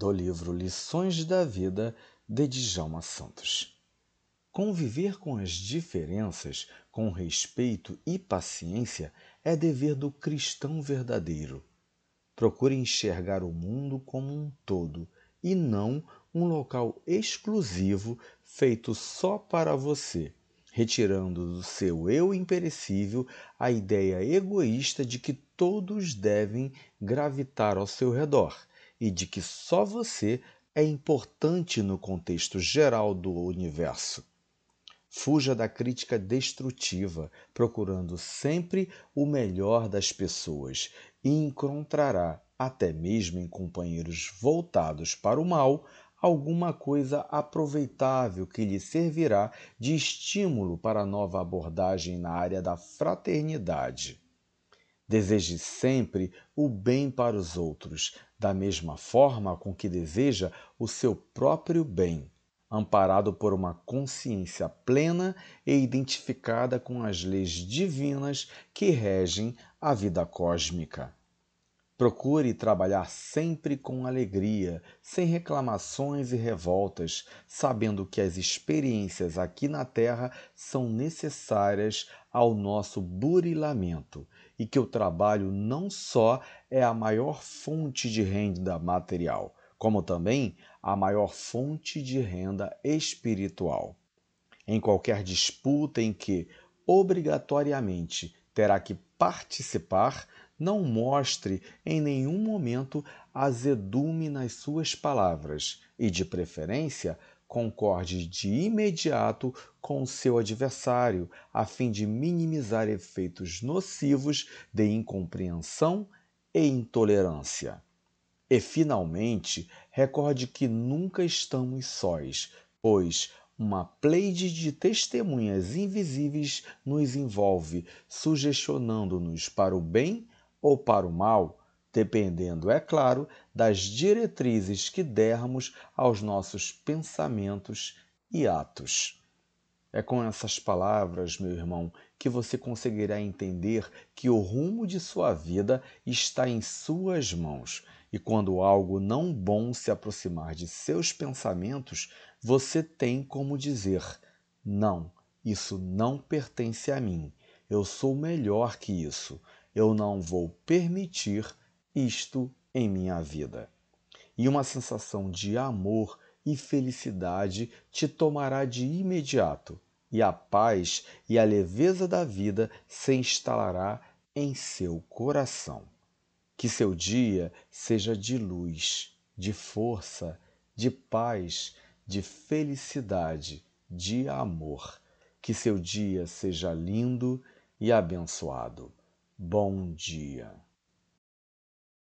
do livro Lições da Vida de Djalma Santos. Conviver com as diferenças com respeito e paciência é dever do cristão verdadeiro. Procure enxergar o mundo como um todo e não um local exclusivo feito só para você, retirando do seu eu imperecível a ideia egoísta de que todos devem gravitar ao seu redor e de que só você é importante no contexto geral do universo. Fuja da crítica destrutiva, procurando sempre o melhor das pessoas, e encontrará, até mesmo em companheiros voltados para o mal, alguma coisa aproveitável que lhe servirá de estímulo para nova abordagem na área da fraternidade. Deseje sempre o bem para os outros, da mesma forma com que deseja o seu próprio bem, amparado por uma consciência plena e identificada com as leis divinas que regem a vida cósmica. Procure trabalhar sempre com alegria, sem reclamações e revoltas, sabendo que as experiências aqui na Terra são necessárias ao nosso burilamento e que o trabalho não só é a maior fonte de renda material, como também a maior fonte de renda espiritual. Em qualquer disputa em que obrigatoriamente terá que participar, não mostre em nenhum momento azedume nas suas palavras e, de preferência, concorde de imediato com o seu adversário, a fim de minimizar efeitos nocivos de incompreensão e intolerância. E, finalmente, recorde que nunca estamos sós, pois uma pleide de testemunhas invisíveis nos envolve, sugestionando-nos para o bem ou para o mal, dependendo, é claro, das diretrizes que dermos aos nossos pensamentos e atos. É com essas palavras, meu irmão, que você conseguirá entender que o rumo de sua vida está em suas mãos. E quando algo não bom se aproximar de seus pensamentos, você tem como dizer: Não, isso não pertence a mim. Eu sou melhor que isso eu não vou permitir isto em minha vida. E uma sensação de amor e felicidade te tomará de imediato, e a paz e a leveza da vida se instalará em seu coração. Que seu dia seja de luz, de força, de paz, de felicidade, de amor. Que seu dia seja lindo e abençoado. Bom dia.